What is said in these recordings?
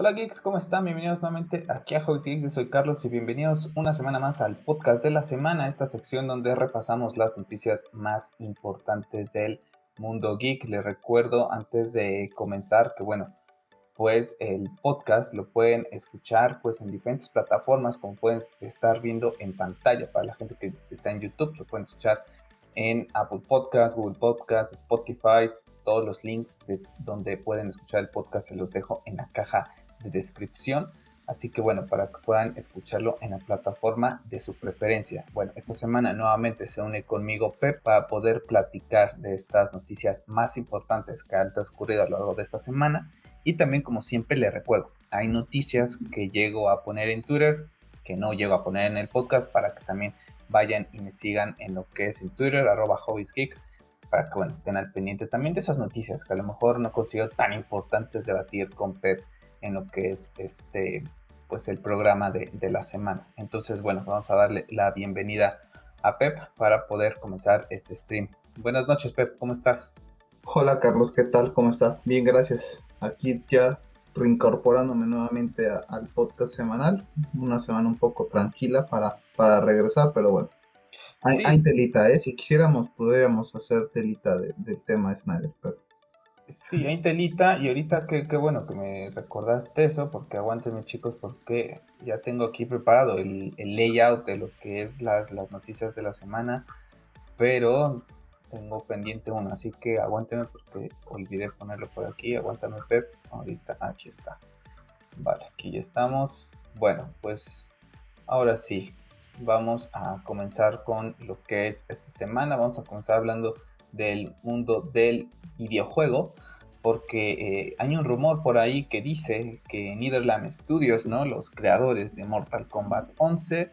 Hola geeks, ¿cómo están? Bienvenidos nuevamente aquí a Hobbies Geeks, yo soy Carlos y bienvenidos una semana más al podcast de la semana, esta sección donde repasamos las noticias más importantes del mundo geek. Les recuerdo antes de comenzar que bueno, pues el podcast lo pueden escuchar pues en diferentes plataformas como pueden estar viendo en pantalla para la gente que está en YouTube, lo pueden escuchar en Apple Podcasts, Google Podcasts, Spotify, todos los links de donde pueden escuchar el podcast se los dejo en la caja de descripción. Así que bueno, para que puedan escucharlo en la plataforma de su preferencia. Bueno, esta semana nuevamente se une conmigo Pep para poder platicar de estas noticias más importantes que han transcurrido a lo largo de esta semana. Y también, como siempre, le recuerdo, hay noticias que llego a poner en Twitter, que no llego a poner en el podcast, para que también vayan y me sigan en lo que es en Twitter, arroba hobbiesgeeks, para que bueno, estén al pendiente también de esas noticias que a lo mejor no considero tan importantes debatir con Pep en lo que es este pues el programa de, la semana. Entonces, bueno, vamos a darle la bienvenida a Pep para poder comenzar este stream. Buenas noches, Pep, ¿cómo estás? Hola, Carlos, ¿qué tal? ¿Cómo estás? Bien, gracias. Aquí ya reincorporándome nuevamente al podcast semanal. Una semana un poco tranquila para, para regresar, pero bueno. Hay, telita, ¿eh? Si quisiéramos, podríamos hacer telita del tema de Snyder, pero Sí, hay telita y ahorita qué, bueno que me recordaste eso, porque aguántenme chicos, porque ya tengo aquí preparado el, layout de lo que es las, las, noticias de la semana, pero tengo pendiente uno, así que aguántenme porque olvidé ponerlo por aquí, aguántame Pep, ahorita aquí está. Vale, aquí ya estamos. Bueno, pues ahora sí, vamos a comenzar con lo que es esta semana, vamos a comenzar hablando del mundo del videojuego, porque eh, hay un rumor por ahí que dice que Netherland Studios, ¿no? los creadores de Mortal Kombat 11,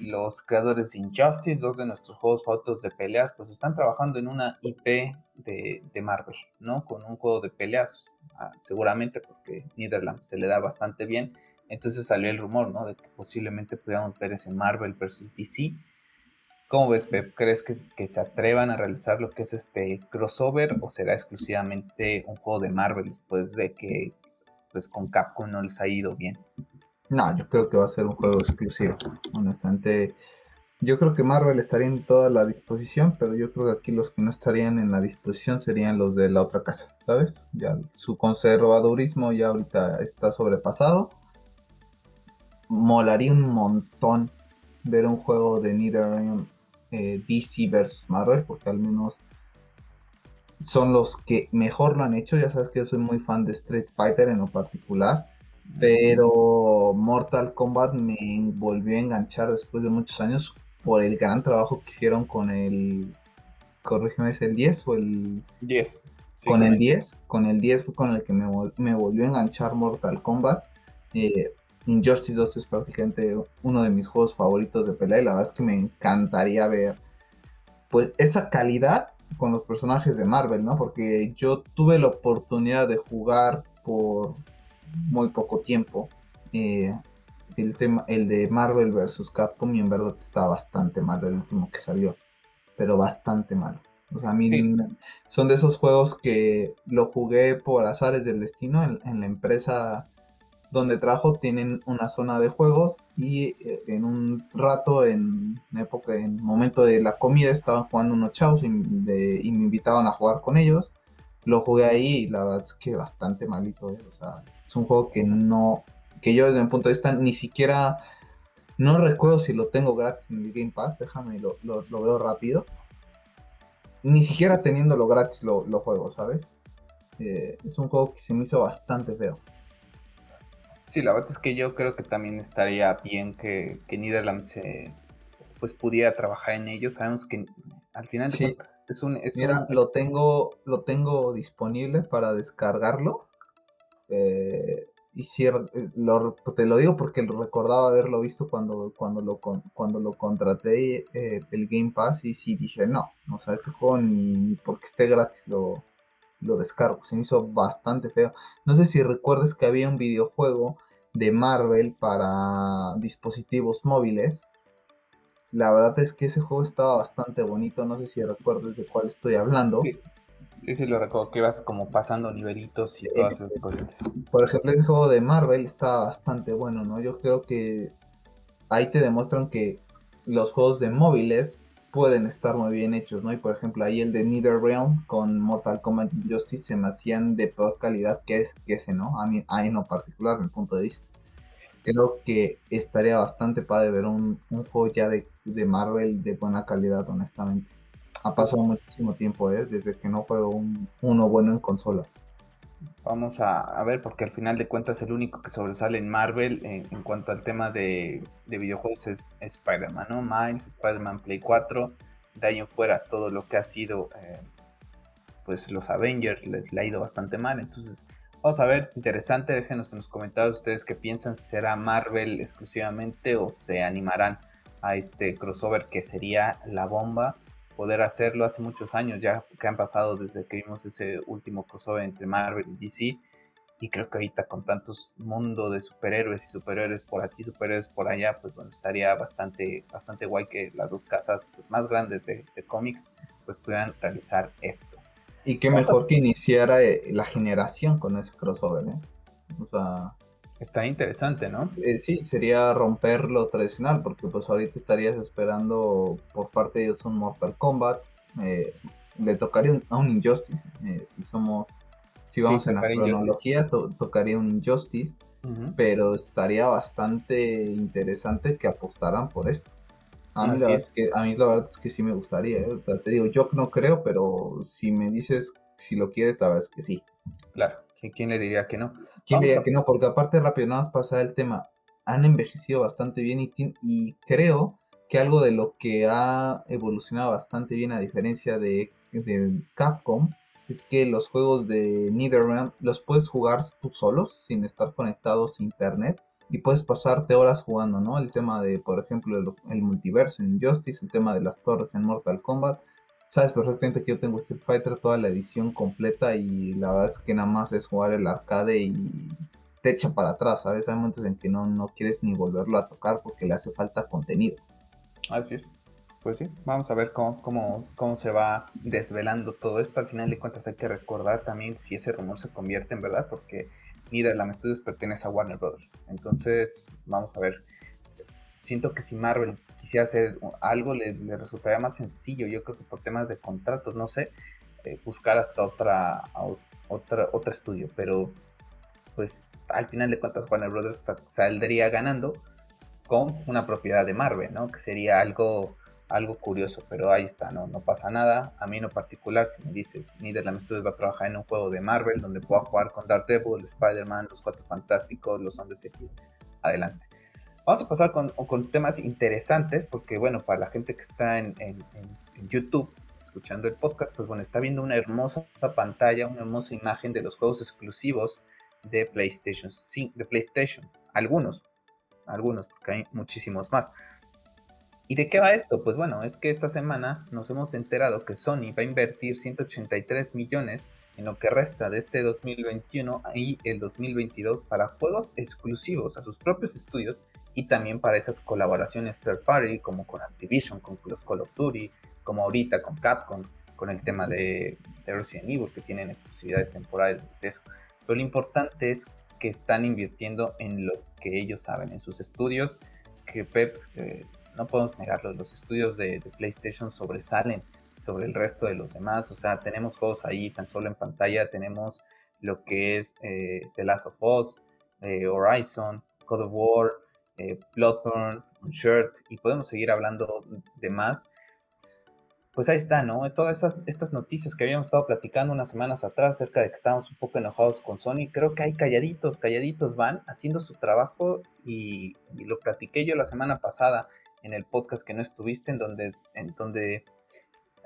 los creadores de Injustice, dos de nuestros juegos fotos de peleas, pues están trabajando en una IP de, Marvel, ¿no? Con un juego de peleas, ah, seguramente porque Netherland se le da bastante bien. Entonces salió el rumor, ¿no? De que posiblemente pudiéramos ver ese Marvel versus DC ¿Cómo ves, Pep? ¿Crees que, se atrevan a realizar lo que es este crossover o será exclusivamente un juego de Marvel después de que pues con Capcom no les ha ido bien? No, yo creo que va a ser un juego exclusivo. Honestamente, yo creo que Marvel estaría en toda la disposición, pero yo creo que aquí los que no estarían en la disposición serían los de la otra casa, ¿sabes? Ya su conservadurismo ya ahorita está sobrepasado. Molaría un montón ver un juego de NetherRealm eh, DC versus Marvel, porque al menos son los que mejor lo han hecho. Ya sabes que yo soy muy fan de Street Fighter en lo particular. Pero Mortal Kombat me volvió a enganchar después de muchos años por el gran trabajo que hicieron con el. Corrígeme, ¿es el 10 o el. 10. con el 10. Con el 10 fue con el que me, me volvió a enganchar Mortal Kombat. Eh, Injustice 2 es prácticamente uno de mis juegos favoritos de pelea y la verdad es que me encantaría ver pues esa calidad con los personajes de Marvel, ¿no? Porque yo tuve la oportunidad de jugar por muy poco tiempo eh, el tema el de Marvel vs Capcom y en verdad está bastante malo el último que salió, pero bastante malo. O sea, a mí son de esos juegos que lo jugué por azares del destino en la empresa donde trajo tienen una zona de juegos y eh, en un rato, en época, en momento de la comida, estaban jugando unos chavos y, me invitaban a jugar con ellos. Lo jugué ahí y la verdad es que bastante malito. Eh. O sea, es un juego que no, que yo desde mi punto de vista ni siquiera, no recuerdo si lo tengo gratis en el Game Pass, déjame lo, lo, veo rápido. Ni siquiera teniéndolo gratis lo, lo juego, ¿sabes? Eh, es un juego que se me hizo bastante feo. Sí, la verdad es que yo creo que también estaría bien que, que se pues pudiera trabajar en ello. Sabemos que al final de es un, es Mira, lo tengo, lo tengo disponible para descargarlo. Eh, y si, eh, te lo digo porque recordaba haberlo visto cuando, cuando, lo, cuando lo contraté eh, el Game Pass y sí dije no, o sea, este juego ni porque esté gratis lo, lo descargo. Se me hizo bastante feo. No sé si recuerdas que había un videojuego de Marvel para dispositivos móviles. La verdad es que ese juego estaba bastante bonito. No sé si recuerdas de cuál estoy hablando. Sí, sí, lo recuerdo, que vas como pasando nivelitos y todas esas cosas. Por ejemplo, el juego de Marvel está bastante bueno, ¿no? Yo creo que ahí te demuestran que los juegos de móviles pueden estar muy bien hechos, ¿no? Y por ejemplo, ahí el de NetherRealm con Mortal Kombat Justice se me hacían de peor calidad que, es, que ese, ¿no? A mí, a en lo particular, mi punto de vista. Creo que estaría bastante padre ver un, juego ya de, de Marvel de buena calidad, honestamente ha pasado muchísimo tiempo, ¿eh? Desde que no juego un, uno bueno en consola. Vamos a, ver, porque al final de cuentas el único que sobresale en Marvel en, cuanto al tema de, videojuegos es, Spider-Man, ¿no? Miles, Spider-Man Play 4, de ahí en fuera todo lo que ha sido, eh, pues los Avengers les, le ha ido bastante mal, entonces vamos a ver, interesante, déjenos en los comentarios ustedes qué piensan, si será Marvel exclusivamente o se animarán a este crossover que sería la bomba poder hacerlo hace muchos años ya que han pasado desde que vimos ese último crossover entre Marvel y DC y creo que ahorita con tantos mundo de superhéroes y superhéroes por aquí, superhéroes por allá, pues bueno, estaría bastante, bastante guay que las dos casas pues, más grandes de, cómics pues puedan realizar esto. Y qué mejor que iniciara eh, la generación con ese crossover, ¿eh? O sea, Está interesante, ¿no? Eh, sí, sería romper lo tradicional, porque pues ahorita estarías esperando por parte de ellos un Mortal Kombat, eh, le tocaría a un Injustice, eh, si somos, si vamos en la cronología, tocaría un Injustice, pero estaría bastante interesante que apostaran por esto. A mí, la es. que, a mí la verdad es que sí me gustaría, te digo, yo no creo, pero si me dices si lo quieres, la verdad es que sí. Claro. ¿Quién le diría que no? ¿Quién diría que no? Porque aparte rápido, nada más pasar el tema, han envejecido bastante bien y, y creo que algo de lo que ha evolucionado bastante bien a diferencia de, Capcom es que los juegos de NetherRealm los puedes jugar tú solos sin estar conectados a internet y puedes pasarte horas jugando, ¿no? El tema de, por ejemplo, el, el multiverso en Injustice, el tema de las torres en Mortal Kombat, sabes perfectamente que yo tengo Street Fighter toda la edición completa y la verdad es que nada más es jugar el arcade y te echa para atrás, ¿sabes? Hay momentos en que no, no quieres ni volverlo a tocar porque le hace falta contenido. Así es. Pues sí, vamos a ver cómo, cómo, cómo se va desvelando todo esto. Al final de cuentas hay que recordar también si ese rumor se convierte en verdad, porque Netherlands Studios pertenece a Warner Brothers. Entonces, vamos a ver siento que si Marvel quisiera hacer algo le, resultaría más sencillo, yo creo que por temas de contratos, no sé, eh, buscar hasta otra, otra, otro estudio, pero pues al final de cuentas Warner Brothers saldría ganando con una propiedad de Marvel, ¿no? Que sería algo, algo curioso, pero ahí está, ¿no? No pasa nada. A mí en particular, si me dices, Netherlands Studios va a trabajar en un juego de Marvel donde pueda jugar con Daredevil, Spider-Man, los Cuatro Fantásticos, los Hombres X, adelante. Vamos a pasar con, temas interesantes, porque bueno, para la gente que está en, YouTube escuchando el podcast, pues bueno, está viendo una hermosa pantalla, una hermosa imagen de los juegos exclusivos de PlayStation, de PlayStation. Algunos, algunos, porque hay muchísimos más. ¿Y de qué va esto? Pues bueno, es que esta semana nos hemos enterado que Sony va a invertir 183 millones en lo que resta de este 2021 y el 2022 para juegos exclusivos a sus propios estudios y también para esas colaboraciones third party como con Activision, con los Call of Duty, como ahorita con Capcom, con el tema de, Resident Evil que tienen exclusividades temporales de eso. Pero lo importante es que están invirtiendo en lo que ellos saben, en sus estudios, que Pep, no podemos negarlo, los estudios de, PlayStation sobresalen sobre el resto de los demás, o sea, tenemos juegos ahí tan solo en pantalla, tenemos lo que es eh, The Last of Us, eh, Horizon, God of War, eh, Bloodborne, Shirt, y podemos seguir hablando de más. Pues ahí está, ¿no? Todas estas noticias que habíamos estado platicando unas semanas atrás acerca de que estábamos un poco enojados con Sony, creo que hay calladitos, calladitos van haciendo su trabajo y, lo platiqué yo la semana pasada en el podcast que no estuviste, en donde, en donde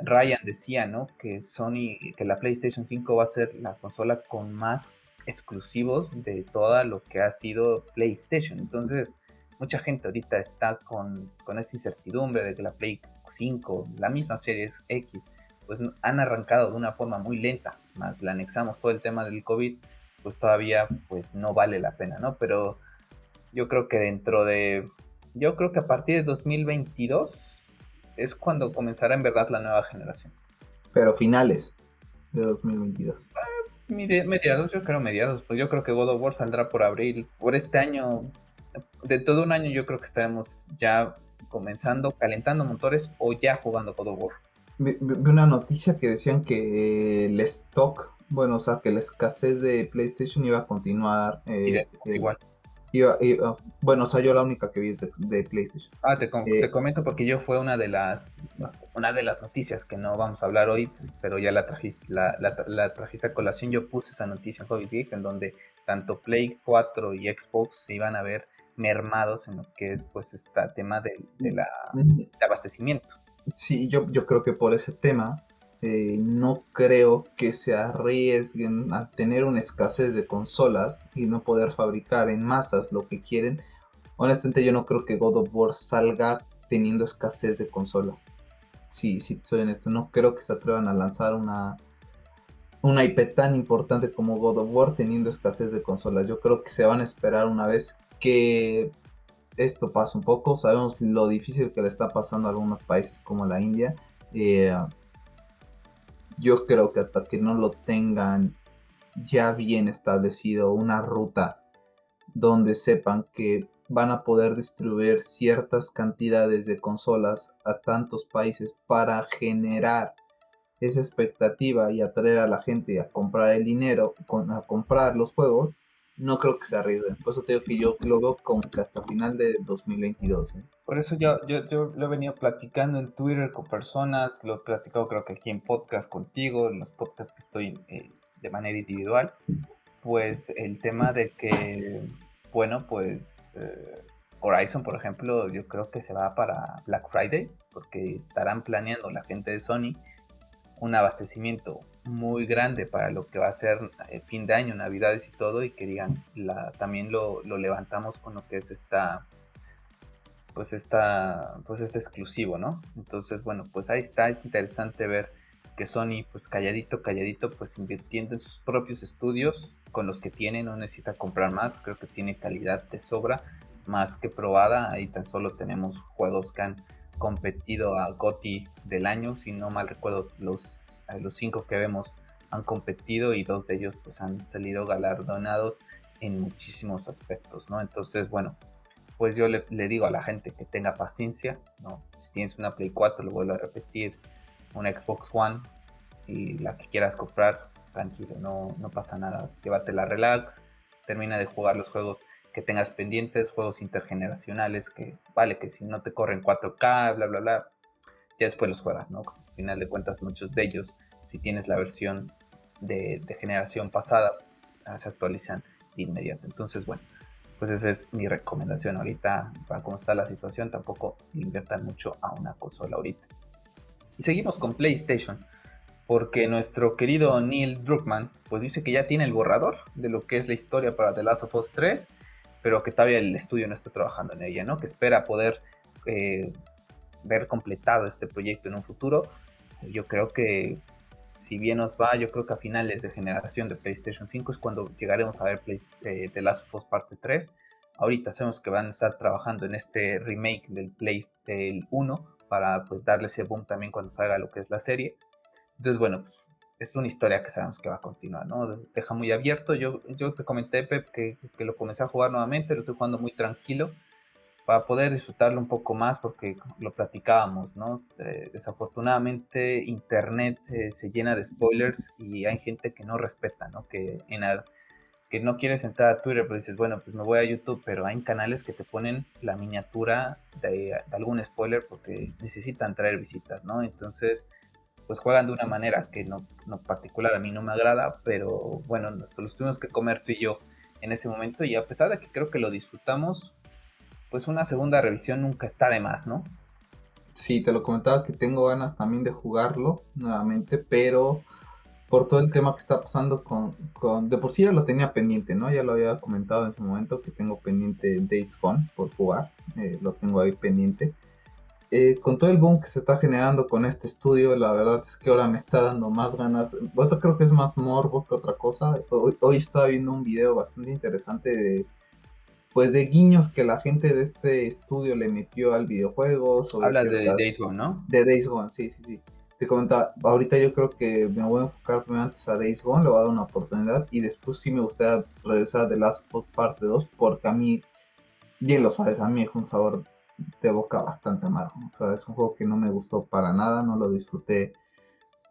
Ryan decía, ¿no? Que Sony, que la PlayStation 5 va a ser la consola con más exclusivos de toda lo que ha sido PlayStation. Entonces, mucha gente ahorita está con, esa incertidumbre de que la Play 5, la misma serie X, pues han arrancado de una forma muy lenta, más la anexamos todo el tema del COVID, pues todavía pues no vale la pena, ¿no? Pero yo creo que dentro de, yo creo que a partir de 2022 es cuando comenzará en verdad la nueva generación. Pero finales. de 2022? mediados, yo creo mediados. Pues yo creo que God of War saldrá por abril. Por este año, de todo un año, yo creo que estaremos ya comenzando, calentando motores o ya jugando God of War. Vi, una noticia que decían que el stock, bueno, o sea, que la escasez de PlayStation iba a continuar. Eh, igual bueno, o sea, yo la única que vi es de, PlayStation. Ah, te, eh, comento porque yo fue una de las una de las noticias que no vamos a hablar hoy, pero ya la trajiste, la, la, trajiste a colación. Yo puse esa noticia en Hobbies Geeks en donde tanto Play 4 y Xbox se iban a ver mermados en lo que es pues este tema de, la, de abastecimiento. Sí, yo, yo creo que por ese tema eh, no creo que se arriesguen a tener una escasez de consolas y no poder fabricar en masas lo que quieren. Honestamente yo no creo que God of War salga teniendo escasez de consolas. Sí, sí, soy honesto, no creo que se atrevan a lanzar una, una IP tan importante como God of War teniendo escasez de consolas. Yo creo que se van a esperar una vez que esto pase un poco. Sabemos lo difícil que le está pasando a algunos países como la India. Eh, yo creo que hasta que no lo tengan ya bien establecido, una ruta donde sepan que van a poder distribuir ciertas cantidades de consolas a tantos países para generar esa expectativa y atraer a la gente a comprar el dinero, a comprar los juegos, no creo que se arriesguen. Por eso te digo que yo lo veo como que hasta final de 2022. ¿eh? Por eso yo, yo, yo, lo he venido platicando en Twitter con personas, lo he platicado creo que aquí en podcast contigo, en los podcasts que estoy eh, de manera individual. Pues el tema de que, bueno, pues eh, Horizon, por ejemplo, yo creo que se va para Black Friday, porque estarán planeando la gente de Sony un abastecimiento muy grande para lo que va a ser el eh, fin de año, navidades y todo, y que digan, la, también lo, levantamos con lo que es esta, pues esta, pues este exclusivo, ¿no? Entonces, bueno, pues ahí está, es interesante ver que Sony, pues calladito, calladito, pues invirtiendo en sus propios estudios, con los que tiene, no necesita comprar más, creo que tiene calidad de sobra, más que probada, ahí tan solo tenemos juegos que han competido a GOTY del año, si no mal recuerdo, los, eh, los cinco que vemos han competido y dos de ellos pues han salido galardonados en muchísimos aspectos, ¿no? Entonces, bueno, pues yo le, digo a la gente que tenga paciencia, ¿no? Si tienes una Play 4, lo vuelvo a repetir, una Xbox One y la que quieras comprar, tranquilo, no, no pasa nada, llévatela relax, termina de jugar los juegos que tengas pendientes, juegos intergeneracionales, que vale, que si no te corren 4K, bla, bla, bla, ya después los juegas, ¿no? Al final de cuentas, muchos de ellos, si tienes la versión de, generación pasada, ah, se actualizan de inmediato. Entonces, bueno, pues esa es mi recomendación ahorita, para cómo está la situación, tampoco inviertan mucho a una consola ahorita. Y seguimos con PlayStation, porque nuestro querido Neil Druckmann, pues dice que ya tiene el borrador de lo que es la historia para The Last of Us 3 pero que todavía el estudio no está trabajando en ella, ¿no? Que espera poder eh, ver completado este proyecto en un futuro. Yo creo que si bien nos va, yo creo que a finales de generación de PlayStation 5 es cuando llegaremos a ver Play, eh, The Last of Us Parte 3. Ahorita sabemos que van a estar trabajando en este remake del PlayStation 1 para pues darle ese boom también cuando salga lo que es la serie. Entonces, bueno, pues es una historia que sabemos que va a continuar, ¿no? Deja muy abierto. Yo, yo te comenté, Pep, que, que, lo comencé a jugar nuevamente, lo estoy jugando muy tranquilo para poder disfrutarlo un poco más porque lo platicábamos, ¿no? Eh, desafortunadamente Internet eh, se llena de spoilers y hay gente que no respeta, ¿no? Que, en que no quieres entrar a Twitter, pero dices, bueno, pues me voy a YouTube, pero hay canales que te ponen la miniatura de, de algún spoiler porque necesitan traer visitas, ¿no? Entonces pues juegan de una manera que no, no particular a mí no me agrada, pero bueno, nos los tuvimos que comer tú y yo en ese momento y a pesar de que creo que lo disfrutamos, pues una segunda revisión nunca está de más, ¿no? Sí, te lo comentaba que tengo ganas también de jugarlo nuevamente, pero por todo el tema que está pasando con, con de por sí ya lo tenía pendiente, ¿no? Ya lo había comentado en su momento que tengo pendiente Days Gone por jugar, eh, lo tengo ahí pendiente eh, con todo el boom que se está generando con este estudio, la verdad es que ahora me está dando más ganas. Esto creo que es más morbo que otra cosa. Hoy, estaba viendo un video bastante interesante de, pues de guiños que la gente de este estudio le metió al videojuego. Hablas de Days Gone, ¿no? De Days Gone, sí, sí, sí. te comentaba, ahorita yo creo que me voy a enfocar primero antes a Days Gone, le voy a dar una oportunidad y después sí me gustaría regresar a The Last of Us Parte 2 porque a mí, bien lo sabes, a mí es un sabor de boca bastante amargo. O sea, es un juego que no me gustó para nada, no lo disfruté.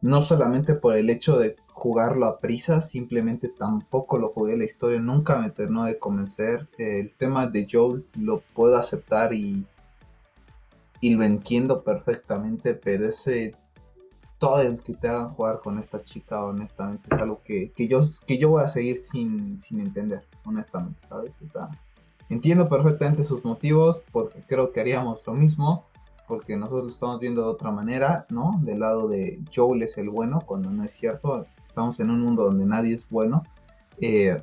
No solamente por el hecho de jugarlo a prisa, simplemente tampoco lo jugué. La historia nunca me terminó de convencer. El tema de Joel lo puedo aceptar y, y lo entiendo perfectamente, pero ese todo el que te hagan jugar con esta chica, honestamente, es algo que, yo, que yo voy a seguir sin, sin entender, honestamente, ¿sabes? O sea, Entiendo perfectamente sus motivos porque creo que haríamos lo mismo, porque nosotros lo estamos viendo de otra manera, ¿no? Del lado de Joel es el bueno, cuando no es cierto, estamos en un mundo donde nadie es bueno, eh,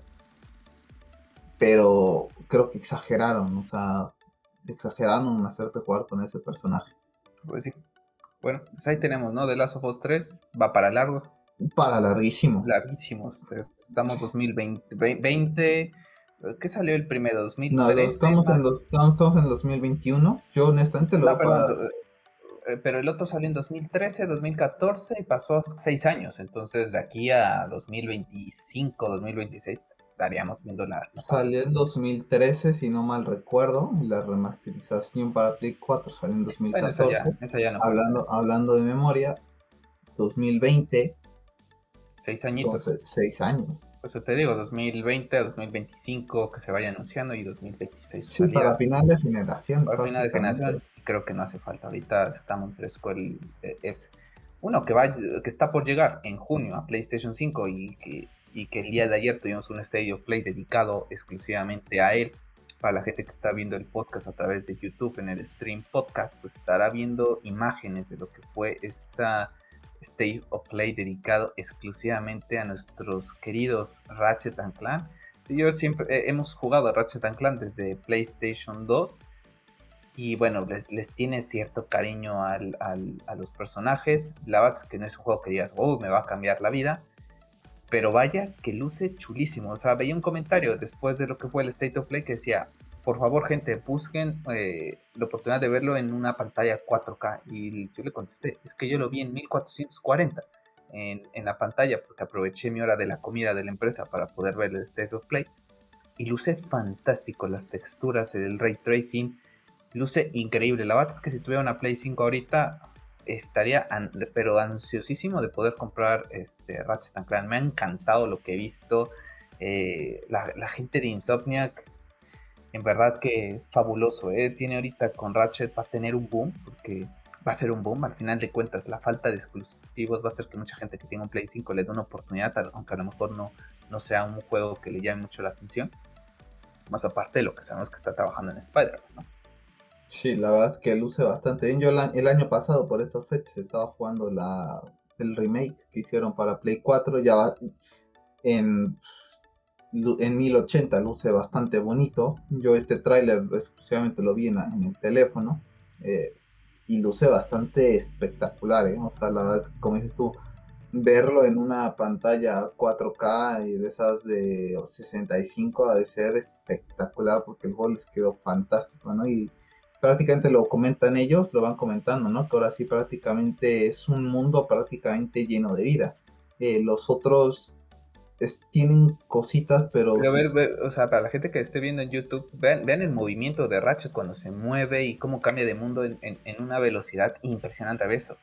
pero creo que exageraron, o sea, exageraron hacerte jugar con ese personaje. Pues sí. Bueno, pues ahí tenemos, ¿no? The Last of Us 3 va para largo. Para larguísimo. Larguísimo. Estamos 2020. 20, ¿Qué salió el primero? ¿2013? No, estamos en, los, estamos, en 2021. Yo honestamente lo... No, eh, pero el otro salió en 2013, 2014 y pasó seis años. Entonces de aquí a 2025, 2026 estaríamos viendo la... Salió en 2013, si no mal recuerdo. La remasterización para Play 4 salió en 2014. Bueno, esa ya, no hablando, hablando de memoria, 2020. Seis añitos. seis años. Pues te digo, 2020 a 2025 que se vaya anunciando y 2026. Sí, para final de generación. Para final de generación creo que no hace falta. Ahorita está muy fresco el e, es uno que va que está por llegar en junio a PlayStation 5 y que, y que el día de ayer tuvimos un Stage of Play dedicado exclusivamente a él. Para la gente que está viendo el podcast a través de YouTube en el stream podcast, pues estará viendo imágenes de lo que fue esta State of Play dedicado exclusivamente a nuestros queridos Ratchet and Clan. Yo siempre eh, hemos jugado a Ratchet and Clan desde PlayStation 2 y bueno, les, tiene cierto cariño a los personajes. La verdad que no es un juego que digas, oh, me va a cambiar la vida. Pero vaya que luce chulísimo. O sea, veía un comentario después de lo que fue el State of Play que decía, por favor, gente, busquen eh, la oportunidad de verlo en una pantalla 4K. Y yo le contesté, es que yo lo vi en 1440 en, la pantalla, porque aproveché mi hora de la comida de la empresa para poder ver el State of Play. Y luce fantástico las texturas, el ray tracing, luce increíble. La verdad es que si tuviera una Play 5 ahorita, estaría pero ansiosísimo de poder comprar este Ratchet Clank. Me ha encantado lo que he visto. Eh, la, gente de Insomniac en verdad que fabuloso. ¿eh? Tiene ahorita con Ratchet, va a tener un boom, porque va a ser un boom. Al final de cuentas, la falta de exclusivos va a hacer que mucha gente que tenga un Play 5 le dé una oportunidad, aunque a lo mejor no, no sea un juego que le llame mucho la atención. Más aparte de lo que sabemos que está trabajando en Spider-Man, Sí, la verdad es que luce bastante bien. Yo el año pasado, por estas fechas, estaba jugando la, el remake que hicieron para Play 4. Ya en en 1080 luce bastante bonito. Yo este tráiler exclusivamente lo vi en, el teléfono eh, y luce bastante espectacular. ¿eh? O sea, la verdad es que, como dices tú, verlo en una pantalla 4K y de esas de 65 ha de ser espectacular porque el gol les quedó fantástico, ¿no? Y prácticamente lo comentan ellos, lo van comentando, ¿no? Que ahora sí prácticamente es un mundo prácticamente lleno de vida. Eh, los otros tienen cositas, pero... Pero ver, o sea, para la gente que esté viendo en YouTube, vean, vean, el movimiento de Ratchet cuando se mueve y cómo cambia de mundo en, en, una velocidad impresionante a eso.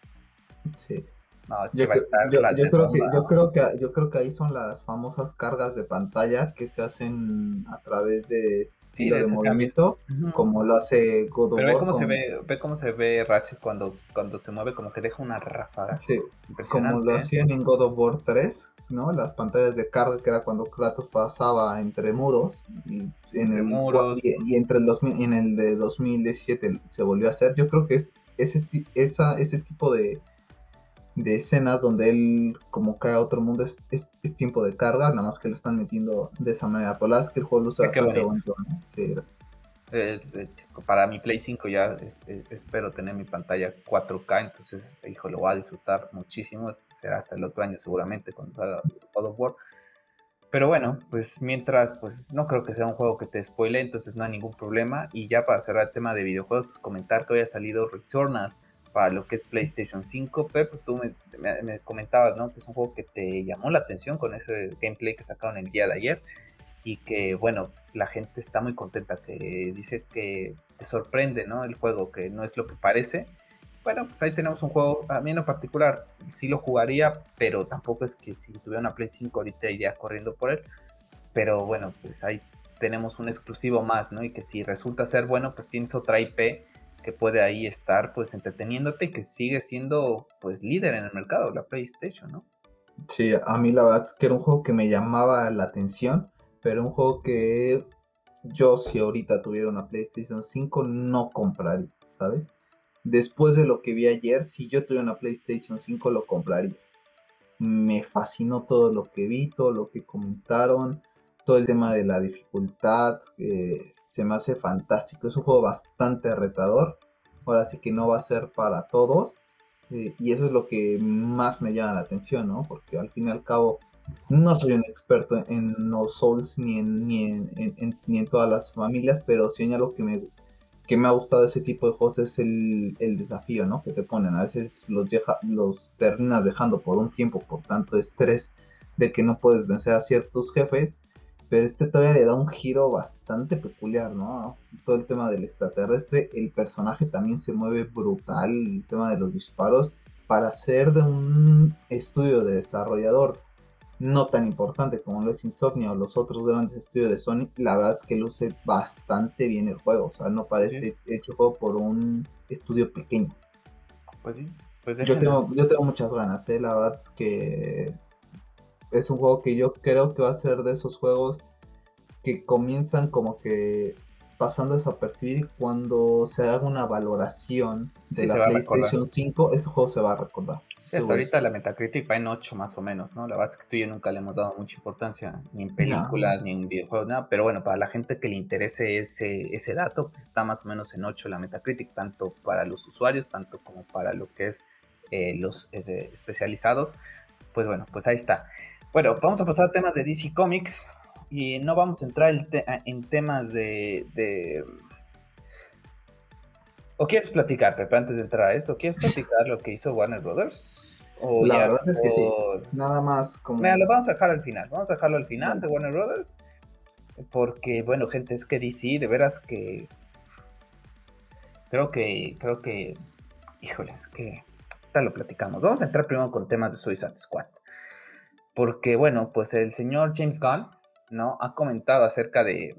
Sí. No, es que yo, va a estar yo, creo que, yo, creo que, yo creo que ahí son las famosas cargas de pantalla que se hacen a través de, sí, de, movimiento, como lo hace God of Pero ve cómo, se ve, ve cómo se ve Ratchet cuando, cuando se mueve, como que deja una ráfaga. Sí, impresionante. Como lo hacían en God of War 3, ¿no? Las pantallas de carga que era cuando Kratos pasaba entre muros y en el muros. Y, entre el 2000, en el de 2017 se volvió a hacer. Yo creo que es ese esa, ese tipo de, de escenas donde él como cae a otro mundo es, es, tiempo de carga, nada más que lo están metiendo de esa manera. Por que el juego lo usa bastante bonito, sí, eh, para mi Play 5 ya espero tener mi pantalla 4K, entonces, hijo, lo voy a disfrutar muchísimo. Será hasta el otro año seguramente cuando salga God of War. Pero bueno, pues mientras, pues no creo que sea un juego que te spoile, entonces no hay ningún problema. Y ya para cerrar el tema de videojuegos, pues comentar que hoy ha salido Returnal para lo que es PlayStation 5. Pep, tú me, comentabas, ¿no? Que es un juego que te llamó la atención con ese gameplay que sacaron el día de ayer. Y que, bueno, pues, la gente está muy contenta, que dice que te sorprende, ¿no? El juego, que no es lo que parece. Bueno, pues ahí tenemos un juego, a mí en lo particular, sí lo jugaría, pero tampoco es que si tuviera una Play 5 ahorita iría corriendo por él. Pero bueno, pues ahí tenemos un exclusivo más, ¿no? Y que si resulta ser bueno, pues tienes otra IP que puede ahí estar pues entreteniéndote y que sigue siendo pues líder en el mercado, la PlayStation, ¿no? Sí, a mí la verdad es que era un juego que me llamaba la atención, pero un juego que yo si ahorita tuviera una PlayStation 5 no compraría, ¿sabes? Después de lo que vi ayer, si yo tuviera una PlayStation 5 lo compraría. Me fascinó todo lo que vi, todo lo que comentaron, todo el tema de la dificultad, eh, se me hace fantástico. Es un juego bastante retador. Ahora sí que no va a ser para todos. Eh, y eso es lo que más me llama la atención, ¿no? Porque al fin y al cabo no soy un experto en, los Souls ni en, ni en, ni en todas las familias, pero sí lo que me, que me ha gustado de ese tipo de juegos es el, desafío, ¿no? Que te ponen. A veces los, los terminas dejando por un tiempo por tanto estrés de que no puedes vencer a ciertos jefes pero este todavía le da un giro bastante peculiar, ¿no? Todo el tema del extraterrestre, el personaje también se mueve brutal, el tema de los disparos, para ser de un estudio de desarrollador no tan importante como lo es Insomnia o los otros grandes estudios de Sony, la verdad es que luce bastante bien el juego, o sea, no parece hecho juego por un estudio pequeño. Pues sí, pues yo tengo, yo tengo muchas ganas, ¿eh? la verdad es que es un juego que yo creo que va a ser de esos juegos que comienzan como que pasando desapercibido cuando se haga una valoración de la PlayStation 5, este juego se va a recordar. hasta ahorita la Metacritic va en 8 más o menos, ¿no? La verdad es que tú y yo nunca le hemos dado mucha importancia, ni en películas, ni en videojuegos, nada, pero bueno, para la gente que le interese ese, ese dato, pues está más o menos en 8 la Metacritic, tanto para los usuarios, tanto como para lo que es eh, los especializados. Pues bueno, pues ahí está. Bueno, vamos a pasar a temas de DC Comics y no vamos a entrar en temas de, ¿O quieres platicar, Pepe, antes de entrar a esto? ¿Quieres platicar lo que hizo Warner Brothers? La verdad es que sí. Nada más como... Mira, lo vamos a dejar al final. Vamos a dejarlo al final de Warner Brothers. Porque, bueno, gente, es que DC, de veras que... Creo que... Creo que... Híjole, es que... Tal lo platicamos. Vamos a entrar primero con temas de Suicide Squad. Porque, bueno, pues el señor James Gunn, ¿no? Ha comentado acerca de,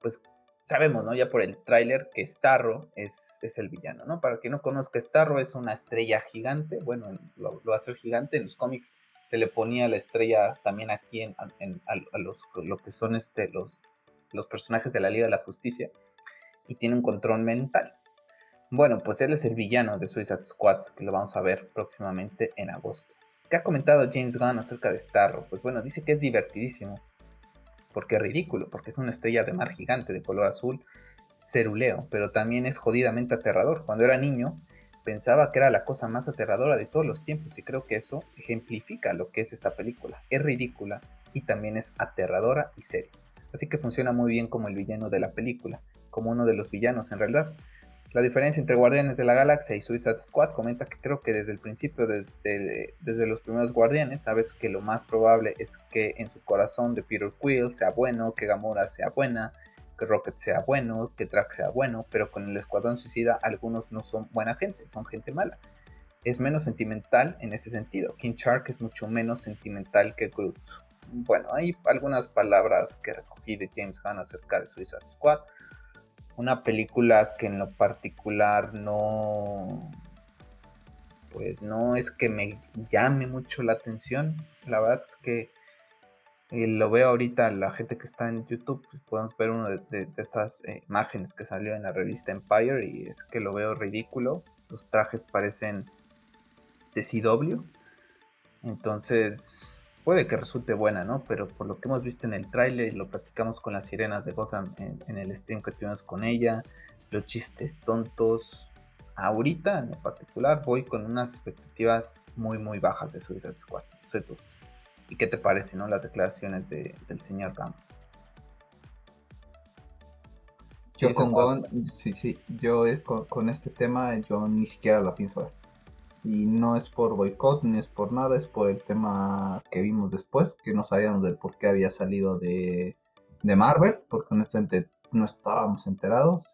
pues sabemos, ¿no? Ya por el tráiler que Starro es, es, el villano, ¿no? Para quien no conozca, Starro es una estrella gigante, bueno, lo, lo hace gigante en los cómics, se le ponía la estrella también aquí en, a, los, lo que son este, los, los personajes de la Liga de la Justicia, y tiene un control mental. Bueno, pues él es el villano de Suicide Squad, que lo vamos a ver próximamente en agosto. ¿Qué ha comentado James Gunn acerca de Starro? Pues bueno, dice que es divertidísimo. Porque es ridículo, porque es una estrella de mar gigante de color azul, ceruleo, pero también es jodidamente aterrador. Cuando era niño, pensaba que era la cosa más aterradora de todos los tiempos y creo que eso ejemplifica lo que es esta película. Es ridícula y también es aterradora y seria. Así que funciona muy bien como el villano de la película, como uno de los villanos en realidad. La diferencia entre Guardianes de la Galaxia y Suicide Squad comenta que creo que desde el principio, desde, desde, los primeros Guardianes, sabes que lo más probable es que en su corazón de Peter Quill sea bueno, que Gamora sea buena, que Rocket sea bueno, que Drax sea bueno, pero con el Escuadrón Suicida algunos no son buena gente, son gente mala. Es menos sentimental en ese sentido. King Shark es mucho menos sentimental que Groot. Bueno, hay algunas palabras que recogí de James Gunn acerca de Suicide Squad una película que en lo particular no pues no es que me llame mucho la atención. La verdad es que eh, lo veo ahorita la gente que está en YouTube pues podemos ver una de, estas eh, imágenes que salió en la revista Empire y es que lo veo ridículo. Los trajes parecen de CW entonces puede que resulte buena, ¿no? Pero por lo que hemos visto en el tráiler, lo platicamos con las sirenas de Gotham en, el stream que tuvimos con ella, los chistes tontos. Ahorita, en particular, voy con unas expectativas muy, muy bajas de Suicide Squad. No sé tú. ¿Y qué te parece, no? Las declaraciones del señor Ram. Yo con Gon, sí, sí, yo con, con, este tema yo ni siquiera lo pienso ver. Y no es por boicot ni es por nada, es por el tema que vimos después, que no sabíamos del por qué había salido de, de Marvel, porque honestamente no estábamos enterados.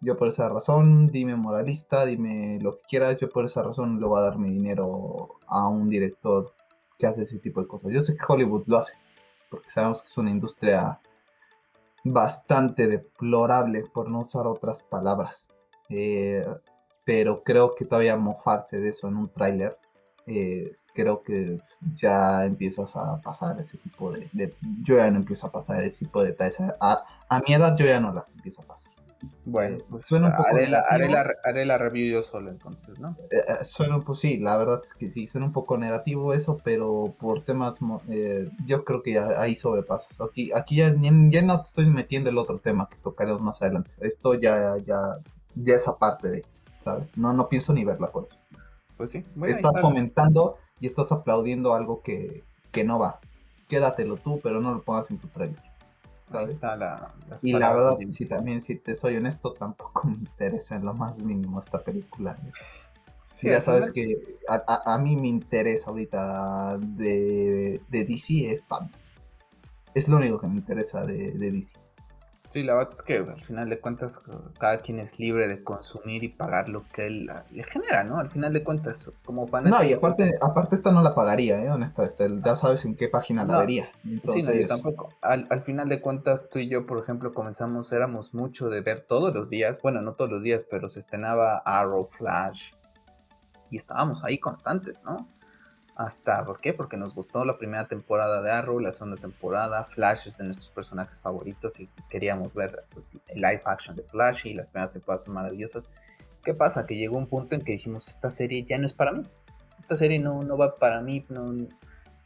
Yo por esa razón, dime moralista, dime lo que quieras, yo por esa razón le voy a dar mi dinero a un director que hace ese tipo de cosas. Yo sé que Hollywood lo hace, porque sabemos que es una industria bastante deplorable, por no usar otras palabras. Eh, pero creo que todavía mofarse de eso en un tráiler, eh, creo que ya empiezas a pasar ese tipo de, Yo ya no empiezo a pasar ese tipo de detalles. A, a mi edad yo ya no las empiezo a pasar. Bueno, eh, pues suena un poco haré, la, haré, la, review yo solo entonces, ¿no? Eh, suena un poco, sí, la verdad es que sí, suena un poco negativo eso, pero por temas, yo creo que ya ahí sobrepasas. Aquí, aquí ya, ya, no estoy metiendo el otro tema que tocaremos más adelante. Esto ya, ya, ya es aparte de ¿sabes? No, no pienso ni verla por eso. Pues sí. estás fomentando y estás aplaudiendo algo que, no va. Quédatelo tú, pero no lo pongas en tu trailer. ¿sabes? está la, y la verdad, si también, si te soy honesto, tampoco me interesa en lo más mínimo esta película. ya sabes que a, mí me interesa ahorita de, de DC es Batman. Es lo único que me interesa de, de DC. Sí, la verdad es que al final de cuentas cada quien es libre de consumir y pagar lo que él le genera, ¿no? Al final de cuentas, como fan. No, y aparte, aparte esta no la pagaría, ¿eh? Honesta, este, ya sabes en qué página la vería. Sí, no, yo tampoco. Al, al, final de cuentas, tú y yo, por ejemplo, comenzamos, éramos mucho de ver todos los días, bueno, no todos los días, pero se estrenaba Arrow, Flash, y estábamos ahí constantes, ¿no? Hasta, ¿por qué? Porque nos gustó la primera temporada de Arrow, la segunda temporada, Flash es de nuestros personajes favoritos y queríamos ver pues, el live action de Flash y las primeras temporadas son maravillosas. ¿Qué pasa? Que llegó un punto en que dijimos, esta serie ya no es para mí, esta serie no, no va para mí, no,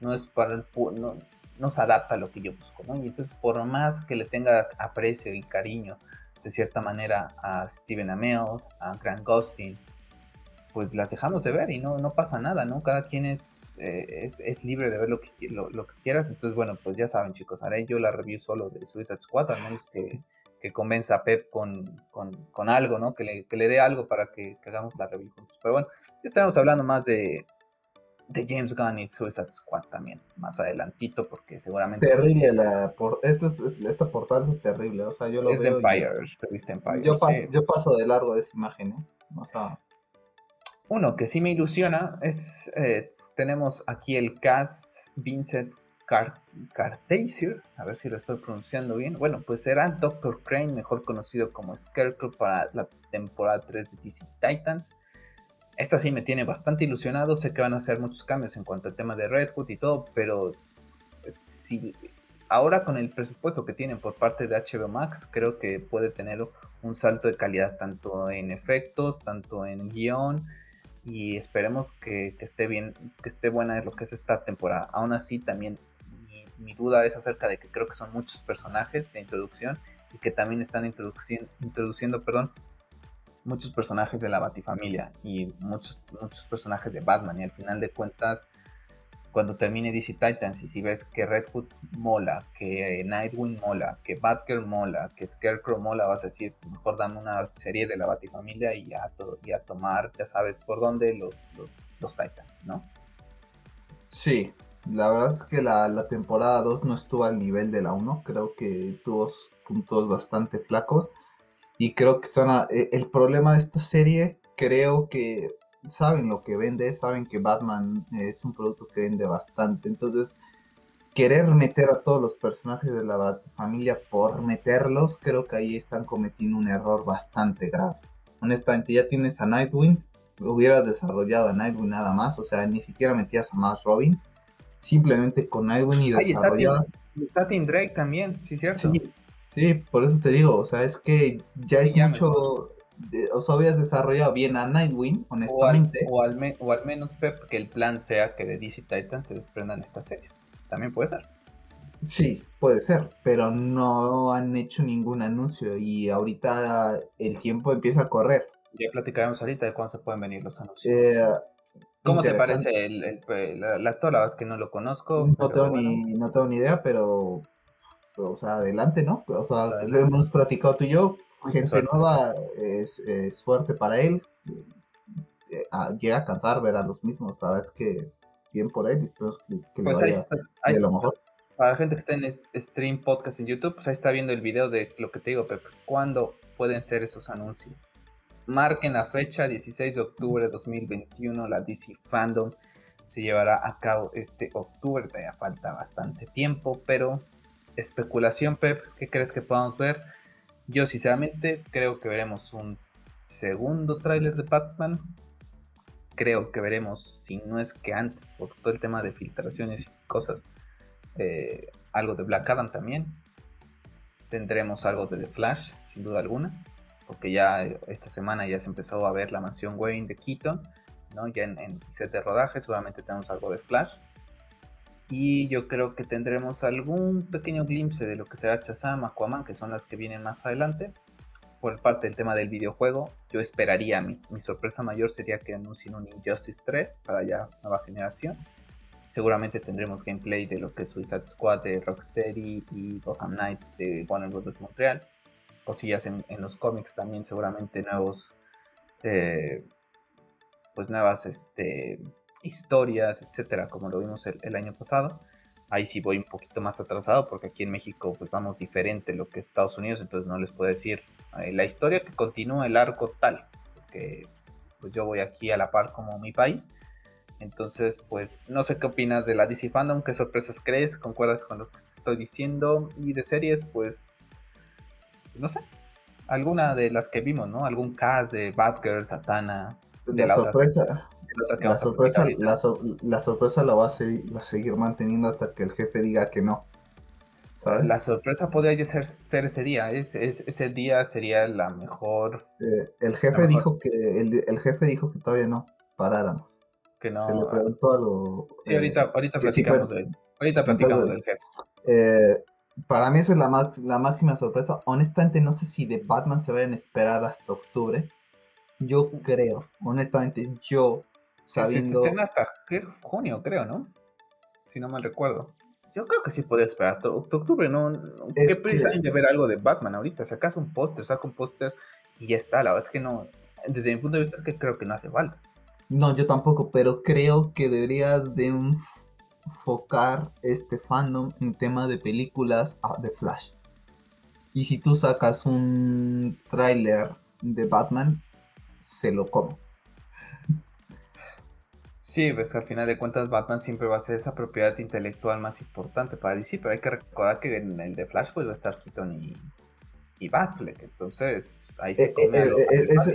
no es para el... No, no se adapta a lo que yo busco, ¿no? Y entonces por más que le tenga aprecio y cariño de cierta manera a Steven Amell, a Grant Gustin, pues las dejamos de ver y no, no pasa nada, ¿no? Cada quien es, eh, es, libre de ver lo que, lo, que quieras. Entonces, bueno, pues ya saben, chicos, haré yo la review solo de Suicide Squad, al menos que, que convenza a Pep con, con, algo, ¿no? Que le, que le, dé algo para que, hagamos la review juntos. Pero bueno, ya estaremos hablando más de, de James Gunn y Suicide Squad también, más adelantito, porque seguramente... Terrible, la por, esto es, esta portada es terrible, o sea, yo lo es veo... Empire, Empire. Yo, paso, yo paso de largo de esa imagen, ¿eh? O sea... Uno que sí me ilusiona es, eh, tenemos aquí el cast Vincent Car a ver si lo estoy pronunciando bien. Bueno, pues será Doctor Crane, mejor conocido como Scarecrow para la temporada 3 de DC Titans. Esta sí me tiene bastante ilusionado, sé que van a hacer muchos cambios en cuanto al tema de Red Hood y todo, pero eh, si ahora con el presupuesto que tienen por parte de HBO Max, creo que puede tener un salto de calidad tanto en efectos, tanto en guion, y esperemos que, esté bien, que esté buena lo que es esta temporada. Aún así, también mi, duda es acerca de que creo que son muchos personajes de introducción y que también están introduciendo, introduciendo perdón, muchos personajes de la Batifamilia y muchos, muchos personajes de Batman. Y al final de cuentas, cuando termine DC Titans y si ves que Red Hood mola, que Nightwing mola, que Batgirl mola, que Scarecrow mola, vas a decir, mejor dame una serie de la Batifamilia y a, y a tomar, ya sabes, por dónde los, los, Titans, ¿no? Sí, la verdad es que la, temporada 2 no estuvo al nivel de la 1, creo que tuvo puntos bastante flacos y creo que están e, el problema de esta serie creo que saben lo que vende, saben que Batman es un producto que vende bastante. Entonces, querer meter a todos los personajes de la familia por meterlos, creo que ahí están cometiendo un error bastante grave. Honestamente, ya tienes a Nightwing, hubieras desarrollado a Nightwing nada más, o sea, ni siquiera metías a más Robin, simplemente con Nightwing y desarrollabas. Está, Tim Drake también, sí, cierto. Sí, por eso te digo, o sea, es que ya es mucho o sea, habías desarrollado bien a Nightwing, honestamente. O al, o al, menos, Pep, que el plan sea que de DC Titans se desprendan estas series. También puede ser. Sí, puede ser, pero no han hecho ningún anuncio y ahorita el tiempo empieza a correr. Ya platicaremos ahorita de cuándo se pueden venir los anuncios. Eh, ¿Cómo te parece el, el, actor? La verdad es que no lo conozco. No, tengo ni, no tengo ni idea, pero o sea, adelante, ¿no? O sea, lo hemos platicado tú y yo, gente nueva es, es, fuerte para él. Eh, llega a cansar ver a los mismos. La verdad es que bien por él. que, pues ahí está, ahí lo mejor. Para la gente que está en stream podcast en YouTube, pues ahí está viendo el video de lo que te digo, Pepe. ¿Cuándo pueden ser esos anuncios? Marquen la fecha, 16 de octubre de 2021, la DC Fandom se llevará a cabo este octubre. Todavía falta bastante tiempo, pero especulación, Pep, ¿qué crees que podamos ver? Yo sinceramente creo que veremos un segundo tráiler de Batman. Creo que veremos, si no es que antes, por todo el tema de filtraciones y cosas, eh, algo de Black Adam también. Tendremos algo de The Flash, sin duda alguna, porque ya esta semana ya se empezó a ver la mansión Wayne de Keaton ya en, set de rodaje seguramente tenemos algo de Flash. Y yo creo que tendremos algún pequeño glimpse de lo que será Shazam, Aquaman, que son las que vienen más adelante. Por parte del tema del videojuego, yo esperaría, mi, sorpresa mayor sería que anuncien un Injustice 3 para ya nueva generación. Seguramente tendremos gameplay de lo que es Suicide Squad de Rocksteady y Gotham Knights de Warner Bros. Montreal. Cosillas en, en los cómics también, seguramente nuevos eh, pues nuevas este, historias, etcétera, como lo vimos el, año pasado. Ahí sí voy un poquito más atrasado porque aquí en México pues vamos diferente lo que es Estados Unidos, entonces no les puedo decir eh, la historia que continúa el arco tal, porque pues yo voy aquí a la par como mi país. Entonces, pues no sé qué opinas de la DC Fandom, qué sorpresas crees, concuerdas con los que estoy diciendo y de series, pues no sé, alguna de las que vimos, ¿no? Algún cast de Batgirl, Satana, la, sorpresa, la, sorpresa la, sorpresa la va a, seguir, a seguir manteniendo hasta que el jefe diga que no. La sorpresa podría ser, ser ese día. ese día sería la mejor. Eh, el jefe dijo que el, jefe dijo que todavía no paráramos. Que no. Se le preguntó a lo. Sí, ahorita, eh, ahorita platicamos, de, ahorita platicamos del jefe. Eh, para mí eso es la, la máxima sorpresa. Honestamente no sé si de Batman se vayan a esperar hasta octubre. Yo creo, honestamente, yo sabiendo... Se hasta junio, creo, ¿no? Si no mal recuerdo. Yo creo que sí puede esperar hasta octubre, ¿no? ¿Qué prisa hay de ver algo de Batman ahorita? Sacas un póster, saca un póster y ya está. La verdad es que no, desde mi punto de vista es que creo que no hace falta. No, yo tampoco, pero creo que deberías de enfocar este fandom en tema de películas ah, de Flash. Y si tú sacas un tráiler de Batman, se lo como. Sí, pues al final de cuentas Batman siempre va a ser esa propiedad intelectual más importante para DC, pero hay que recordar que en el de Flash pues va a estar Keaton y, y Batfleck, entonces ahí se eh, come eh,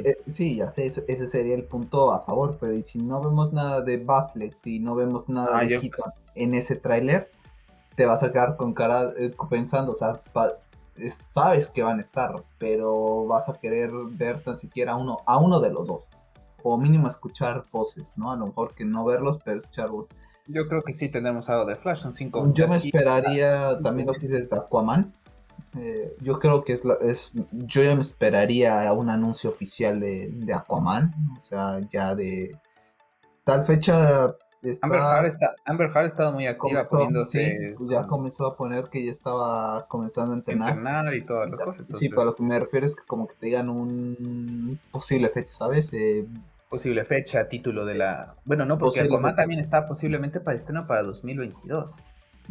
eh, Sí, ya sé, ese, sería el punto a favor, pero y si no vemos nada de Batfleck y no vemos nada ah, de Keaton en ese tráiler, te vas a quedar con cara pensando, o sea, sabes que van a estar, pero vas a querer ver tan siquiera uno, a uno de los dos. O mínimo escuchar voces, ¿no? A lo mejor que no verlos, pero escuchar voces. Yo creo que sí tendremos algo de Flash, son cinco. Yo me esperaría también lo que dices de Aquaman. Eh, yo creo que es, es, yo ya me esperaría un anuncio oficial de, de Aquaman, o sea, ya de tal fecha Amber, Heard está, Amber ha estado muy activa poniéndose. ya comenzó a poner que ya estaba comenzando a entrenar. Entrenar y todas las cosas. Sí, pero lo que me refiero es que como que te digan un posible fecha, ¿sabes? Eh, posible fecha, título de la. Bueno, no, porque Aquaman también está posiblemente para estreno para 2022.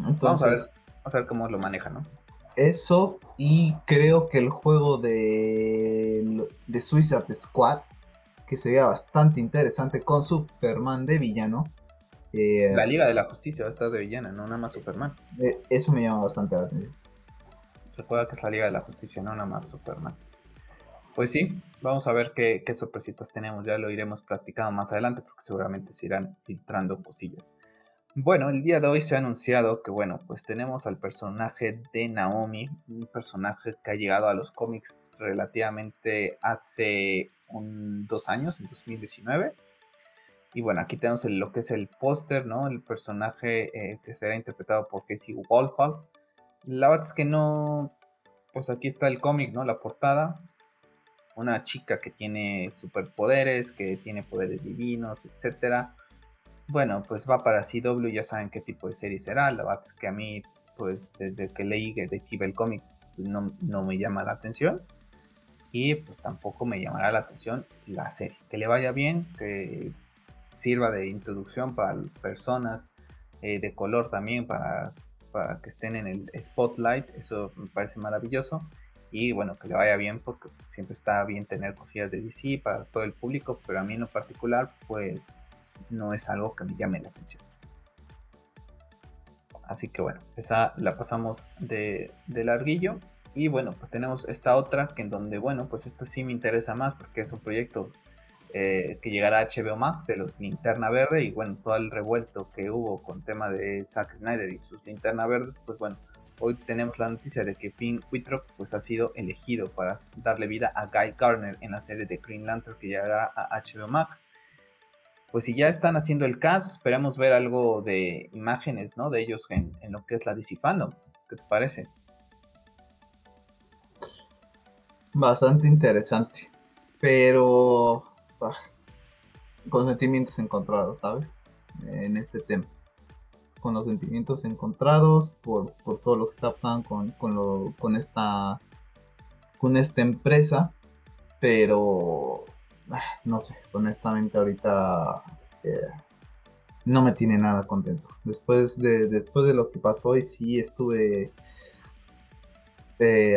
Entonces, vamos a ver, vamos a ver cómo lo maneja, ¿no? Eso, y creo que el juego de, de Suicide Squad, que sería bastante interesante con Superman de villano, eh, la Liga de la Justicia va a estar de villana, no nada más Superman. Eh, eso me llama bastante la atención. Recuerda que es la Liga de la Justicia, no nada más Superman. Pues sí, vamos a ver qué, sorpresitas tenemos. Ya lo iremos practicando más adelante porque seguramente se irán filtrando cosillas. Bueno, el día de hoy se ha anunciado que, bueno, pues tenemos al personaje de Naomi, un personaje que ha llegado a los cómics relativamente hace dos años, en 2019 y bueno, aquí tenemos lo que es el póster, ¿no? El personaje eh, que será interpretado por Casey Wolfall. La verdad es que no. Pues aquí está el cómic, ¿no? La portada. Una chica que tiene superpoderes, que tiene poderes divinos, etc. Bueno, pues va para CW, ya saben qué tipo de serie será. La verdad es que a mí, pues desde que leí de el cómic, no, no me llama la atención. y pues tampoco me llamará la atención la serie. Que le vaya bien, que sirva de introducción para personas eh, de color también, para, para, que estén en el spotlight, eso me parece maravilloso. Y bueno, que le vaya bien porque siempre está bien tener cosillas de DC para todo el público, pero a mí en lo particular pues no es algo que me llame la atención. Así que bueno, esa la pasamos de, de larguillo. Y bueno, pues tenemos esta otra que en donde, bueno, pues esta sí me interesa más porque es un proyecto eh, que llegará a HBO Max de los Linterna Verde y bueno, todo el revuelto que hubo con tema de Zack Snyder y sus Linterna Verdes, pues bueno, hoy tenemos la noticia de que Finn Wittrock pues ha sido elegido para darle vida a Guy Garner en la serie de Green Lantern que llegará a HBO Max. Pues si ya están haciendo el cast, esperamos ver algo de imágenes, ¿no? De ellos en, lo que es la DC. ¿Qué te parece? Bastante interesante. Pero ah, con sentimientos encontrados, ¿sabes? En este tema. Con los sentimientos encontrados por, todo lo que está pasando con, con, esta con esta empresa. Pero ah, no sé, honestamente ahorita eh, no me tiene nada contento. Después de, después de lo que pasó y sí estuve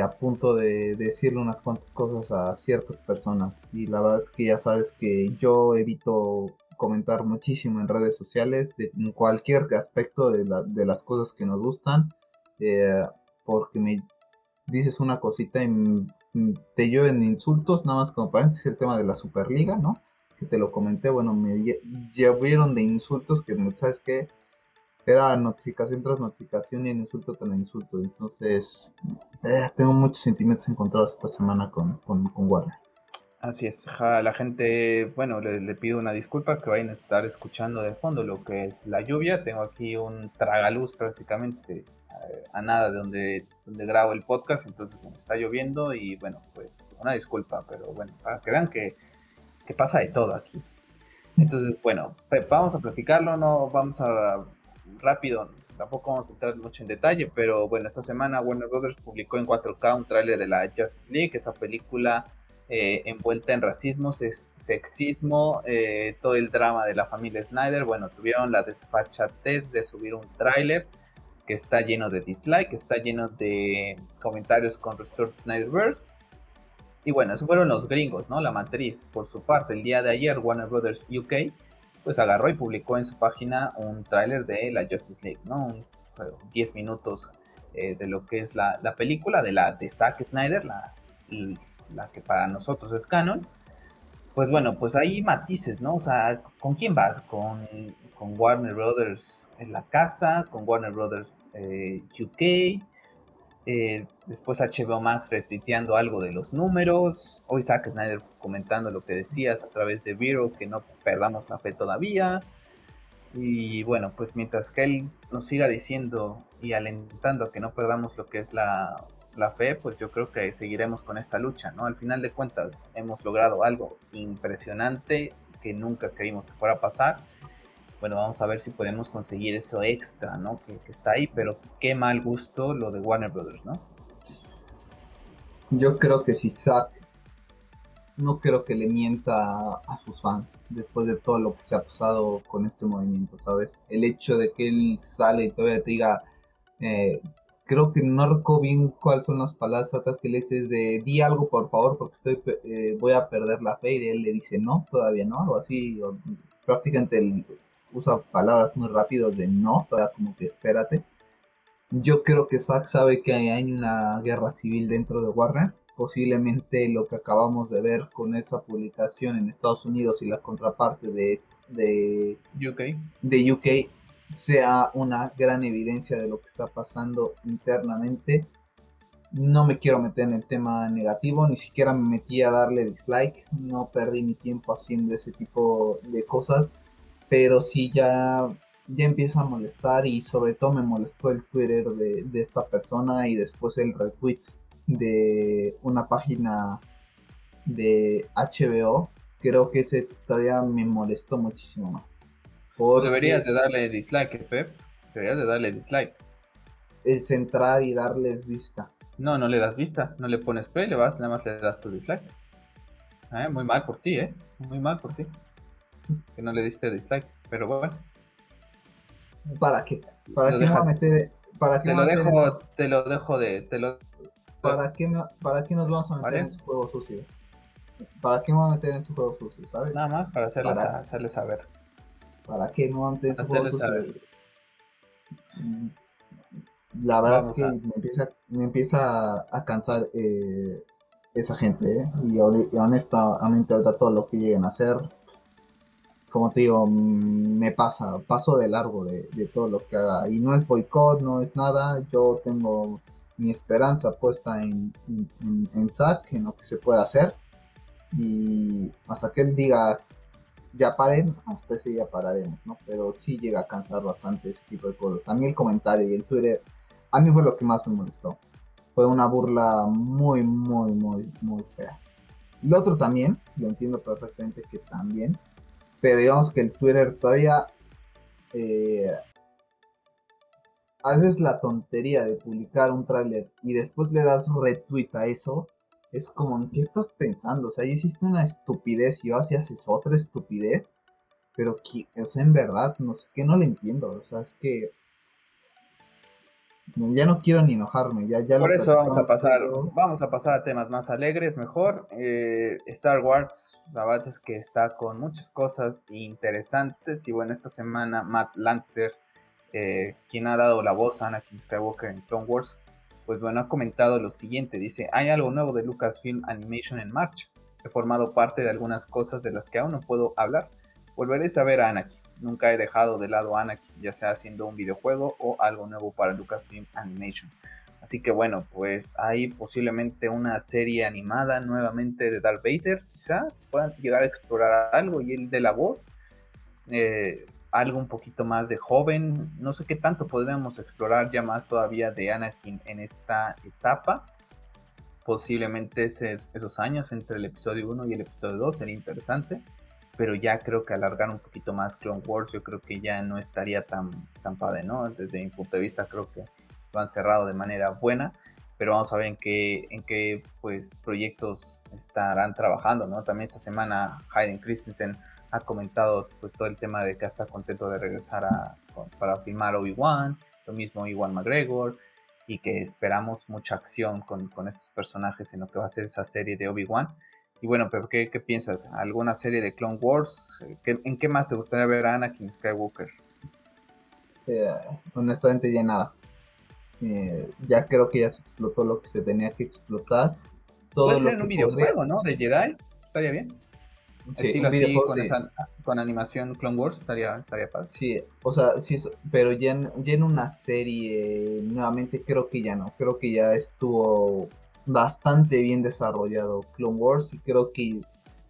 a punto de decirle unas cuantas cosas a ciertas personas. Y la verdad es que ya sabes que yo evito comentar muchísimo en redes sociales de, cualquier aspecto de, las cosas que nos gustan. Eh, porque me dices una cosita y te llueven insultos, nada más como paréntesis el tema de la Superliga, ¿no? Que te lo comenté, bueno, me llovieron de insultos que, ¿sabes que era notificación tras notificación y en insulto tras insulto. Entonces, eh, tengo muchos sentimientos encontrados esta semana con, con, Warner. Así es, a la gente, bueno, le, pido una disculpa que vayan a estar escuchando de fondo lo que es la lluvia. Tengo aquí un tragaluz prácticamente eh, a nada de donde, grabo el podcast, entonces está lloviendo y bueno, pues una disculpa, pero bueno, para que vean que, que pasa de todo aquí. Entonces, bueno, vamos a platicarlo, no vamos a rápido, tampoco vamos a entrar mucho en detalle, pero bueno, esta semana Warner Brothers publicó en 4K un tráiler de la Justice League, esa película eh, envuelta en racismo, sexismo, eh, todo el drama de la familia Snyder. Bueno, tuvieron la desfachatez de subir un tráiler que está lleno de dislike, está lleno de comentarios con Restored Snyderverse. Y bueno, esos fueron los gringos, ¿no? La matriz. Por su parte, el día de ayer, Warner Brothers UK pues agarró y publicó en su página un tráiler de la Justice League, ¿no? Un, 10 minutos eh, de lo que es la, película, de la de Zack Snyder, la, la que para nosotros es canon. Pues bueno, pues hay matices, ¿no? O sea, ¿con quién vas? ¿Con, con Warner Brothers en la casa? ¿Con Warner Brothers eh, UK? Eh, después HBO Max retuiteando algo de los números. Hoy Zack Snyder comentando lo que decías a través de Vero, que no perdamos la fe todavía. Y bueno, pues mientras que él nos siga diciendo y alentando a que no perdamos lo que es la, la fe, pues yo creo que seguiremos con esta lucha, ¿no? Al final de cuentas hemos logrado algo impresionante que nunca creímos que fuera a pasar bueno, vamos a ver si podemos conseguir eso extra, ¿no? Que, está ahí, pero qué mal gusto lo de Warner Brothers, ¿no? Yo creo que si Zack no creo que le mienta a sus fans después de todo lo que se ha pasado con este movimiento, ¿sabes? El hecho de que él sale y todavía te diga, eh, creo que no recuerdo bien cuáles son las palabras que le dices de di algo por favor porque estoy eh, voy a perder la fe y él le dice no, todavía no, algo así, prácticamente el, usa palabras muy rápidas de no, todavía como que espérate. Yo creo que Zack sabe que hay una guerra civil dentro de Warner. Posiblemente lo que acabamos de ver con esa publicación en Estados Unidos y la contraparte de, de, UK. de UK sea una gran evidencia de lo que está pasando internamente. No me quiero meter en el tema negativo, ni siquiera me metí a darle dislike, no perdí mi tiempo haciendo ese tipo de cosas pero sí ya, ya empieza a molestar y sobre todo me molestó el Twitter de, esta persona y después el retweet de una página de HBO. Creo que ese todavía me molestó muchísimo más. Deberías de darle dislike, Pep. Deberías de darle dislike. Es entrar y darles vista. No, no le das vista, no le pones play, le vas, nada más le das tu dislike. Eh, muy mal por ti, eh. Muy mal por ti. Que no le diste dislike, pero bueno. ¿Para qué? ¿Para qué a meter? ¿Para qué te lo dejo, te lo dejo de, te lo. ¿Para qué, ¿Para qué nos vamos a meter en su juego sucio? ¿Para qué me vamos a meter en su juego sucio, sabes? Nada más para hacerles, hacerles saber. ¿Para qué me vamos a meter en su juego sucio? Saber. La verdad es que me empieza, me empieza a cansar eh, esa gente, ¿eh? y, honestamente ahorita todo lo que lleguen a hacer, como te digo, mm, me pasa, paso de largo de, todo lo que haga, y no es boicot, no es nada, yo tengo mi esperanza puesta en, en, en Zack, en lo que se puede hacer, y hasta que él diga ya paren, hasta ese día pararemos, ¿no? Pero sí llega a cansar bastante ese tipo de cosas. A mí el comentario y el Twitter, a mí fue lo que más me molestó fue una burla muy, muy, muy, muy fea. Lo otro también, lo entiendo perfectamente que también, pero digamos que el Twitter todavía eh, haces la tontería de publicar un tráiler y después le das retweet a eso, es como, ¿en qué estás pensando? O sea, ya hiciste una estupidez y vas y haces otra estupidez, pero, o sea, en verdad, no sé, que no le entiendo, o sea, es que ya no quiero ni enojarme, ya, ya Por eso vamos a pasar, vamos a pasar a temas más alegres, mejor. Eh, Star Wars, la verdad es que está con muchas cosas interesantes. Y bueno, esta semana Matt Lanter, eh, quien ha dado la voz a Anakin Skywalker en Clone Wars, pues bueno, ha comentado lo siguiente. Dice, hay algo nuevo de Lucasfilm Animation en marcha. He formado parte de algunas cosas de las que aún no puedo hablar. Volveré a ver a Anakin nunca he dejado de lado a Anakin, ya sea haciendo un videojuego o algo nuevo para Lucasfilm Animation. Así que bueno, pues hay posiblemente una serie animada nuevamente de Darth Vader, quizá puedan llegar a explorar algo y el de la voz, eh, algo un poquito más de joven, no sé qué tanto podríamos explorar ya más todavía de Anakin en esta etapa. Posiblemente esos años entre el episodio 1 y el episodio 2 sería interesante pero ya creo que alargar un poquito más Clone Wars yo creo que ya no estaría tan, tan padre, ¿no? Desde mi punto de vista creo que lo han cerrado de manera buena, pero vamos a ver en qué, en qué pues, proyectos estarán trabajando, ¿no? También esta semana Hayden Christensen ha comentado pues todo el tema de que está contento de regresar a, para filmar Obi-Wan, lo mismo Iwan McGregor, y que esperamos mucha acción con, con estos personajes en lo que va a ser esa serie de Obi-Wan. Y bueno, pero ¿qué, piensas? ¿Alguna serie de Clone Wars? ¿En qué más te gustaría ver a Anakin Skywalker? Eh, honestamente ya nada. Eh, ya creo que ya se explotó lo que se tenía que explotar. Todo Puede ser en un videojuego, ¿no? De Jedi. Estaría bien. Sí, Estilo así, con, animación Clone Wars, estaría, estaría padre. Sí, o sea, sí, pero ya ya en una serie, nuevamente creo que ya no. Creo que ya estuvo bastante bien desarrollado Clone Wars y creo que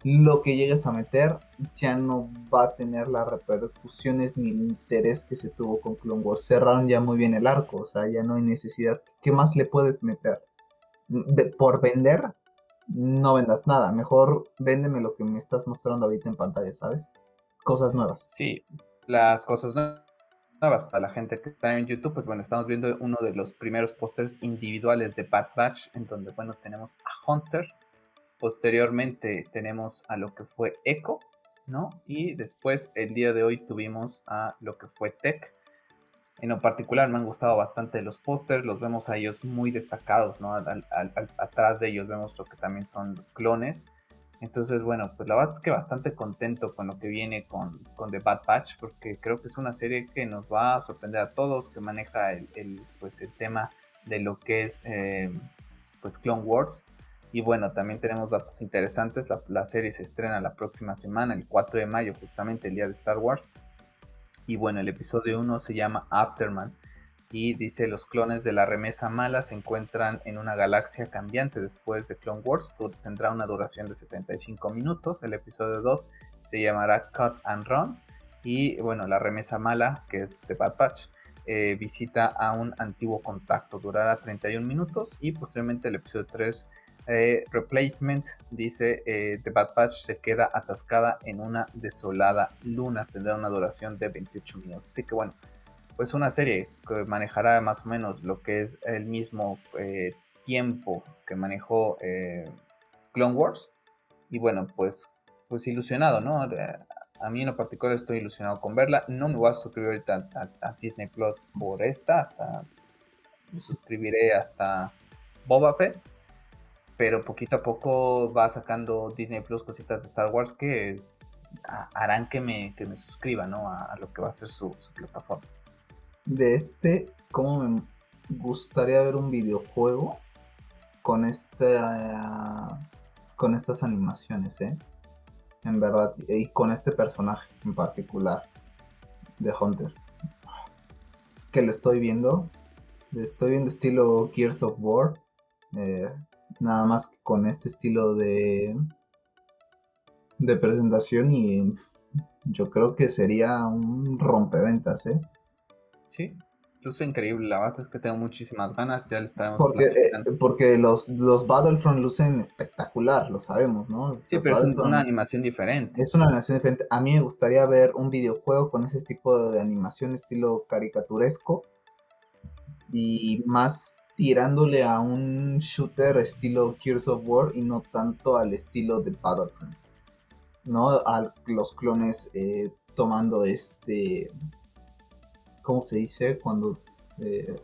lo que llegues a meter ya no va a tener las repercusiones ni el interés que se tuvo con Clone Wars. Cerraron ya muy bien el arco, o sea, ya no hay necesidad. ¿Qué más le puedes meter? Por vender, no vendas nada. Mejor véndeme lo que me estás mostrando ahorita en pantalla, ¿sabes? Cosas nuevas. Sí, las cosas nuevas para la gente que está en YouTube, pues bueno, estamos viendo uno de los primeros pósters individuales de Bad Batch, en donde, bueno, tenemos a Hunter, posteriormente tenemos a lo que fue Echo, ¿no? Y después, el día de hoy, tuvimos a lo que fue Tech. En lo particular me han gustado bastante los pósters, los vemos a ellos muy destacados, ¿no? atrás de ellos vemos lo que también son clones. Entonces, bueno, pues la verdad es que bastante contento con lo que viene con, con, The Bad Batch, porque creo que es una serie que nos va a sorprender a todos, que maneja el, pues el tema de lo que es eh, pues Clone Wars. Y bueno, también tenemos datos interesantes. La, la, serie se estrena la próxima semana, el 4 de mayo, justamente el día de Star Wars. Y bueno, el episodio 1 se llama Afterman y dice los clones de la remesa mala se encuentran en una galaxia cambiante después de Clone Wars, tendrá una duración de 75 minutos, el episodio 2 se llamará Cut and Run y bueno, la remesa mala que es de Bad Patch eh, visita a un antiguo contacto, durará 31 minutos y posteriormente el episodio 3 eh, Replacement dice eh, The Bad Patch se queda atascada en una desolada luna, tendrá una duración de 28 minutos, así que bueno pues una serie que manejará más o menos lo que es el mismo eh, tiempo que manejó Clone Wars. Y bueno, pues, pues ilusionado, ¿no? A mí en lo particular estoy ilusionado con verla. No me voy a suscribir a, Disney Plus por esta, hasta me suscribiré hasta Boba Fett. Pero poquito a poco va sacando Disney Plus cositas de Star Wars que harán que me, que me suscriba ¿no? a, lo que va a ser su, plataforma. De este, ¿cómo me gustaría ver un videojuego con esta con estas animaciones, eh? En verdad, y con este personaje en particular de Hunter. Que lo estoy viendo. Estoy viendo estilo Gears of War. Eh, nada más con este estilo de de presentación y yo creo que sería un rompeventas, ¿eh? Sí, luce increíble, la verdad es que tengo muchísimas ganas, ya le estaremos Porque, eh, porque los, los Battlefront lucen espectacular, lo sabemos, ¿no? Sí, pero es una animación diferente. Es una animación diferente. A mí me gustaría ver un videojuego con ese tipo de animación estilo caricaturesco y más tirándole a un shooter estilo Gears of War y no tanto al estilo de Battlefront. ¿no? A los clones eh, tomando este, ¿cómo se dice? Cuando, eh,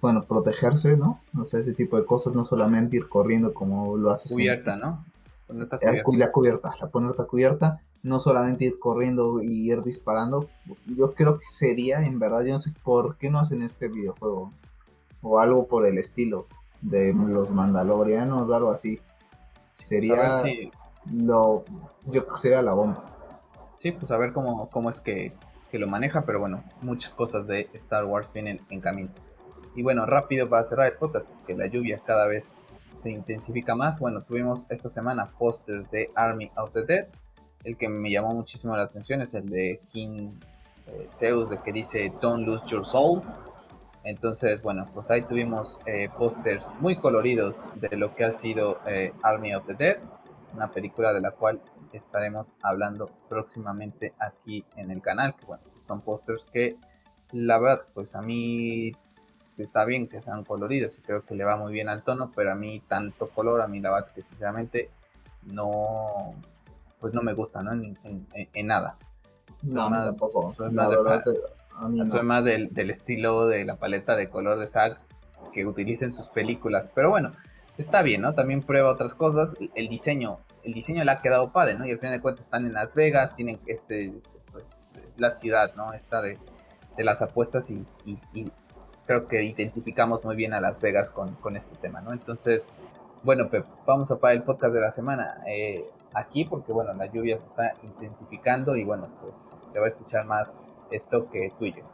bueno, protegerse, ¿no? O sea, ese tipo de cosas, no solamente ir corriendo como lo hace. Cubierta, ¿no? Cubierta. La cubierta, la ponerte cubierta, no solamente ir corriendo y ir disparando. Yo creo que sería, en verdad, yo no sé por qué no hacen este videojuego. O algo por el estilo de los mandalorianos, o algo así. Pues sería lo, yo creo que sería la bomba. Sí, pues a ver cómo, cómo es que, lo maneja, pero bueno, muchas cosas de Star Wars vienen en camino. Y bueno, rápido para cerrar el podcast, porque la lluvia cada vez se intensifica más. Bueno, tuvimos esta semana posters de Army of the Dead. El que me llamó muchísimo la atención es el de King eh, Zeus, de que dice Don't lose your soul. Entonces, bueno, pues ahí tuvimos eh, pósters muy coloridos de lo que ha sido eh, Army of the Dead una película de la cual estaremos hablando próximamente aquí en el canal, que bueno, son pósters que la verdad, pues a mí está bien que sean coloridos y creo que le va muy bien al tono, pero a mí tanto color, a mí la verdad que sinceramente no, pues no me gusta, ¿no? En, nada. No, más, tampoco. Soy más, del, del, estilo de la paleta de color de Zack que utiliza en sus películas, pero bueno, está bien, ¿no? También prueba otras cosas. El diseño, el diseño le ha quedado padre, ¿no? Y al final de cuentas están en Las Vegas, tienen este, pues es la ciudad, ¿no? Esta de, las apuestas y, creo que identificamos muy bien a Las Vegas con, este tema, ¿no? Entonces, bueno, Pep, vamos a parar el podcast de la semana eh, aquí porque, bueno, la lluvia se está intensificando y, bueno, pues se va a escuchar más esto que tuyo.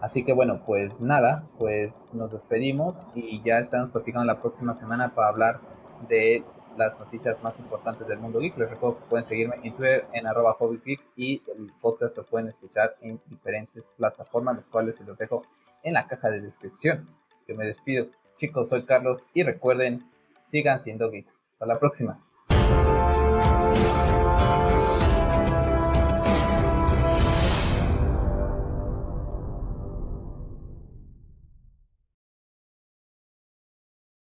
Así que bueno, pues nada, pues nos despedimos y ya estamos platicando la próxima semana para hablar de las noticias más importantes del mundo geek. Les recuerdo que pueden seguirme en Twitter en arroba Geeks y el podcast lo pueden escuchar en diferentes plataformas, los cuales se los dejo en la caja de descripción. Yo me despido, chicos, soy Carlos y recuerden, sigan siendo geeks. Hasta la próxima.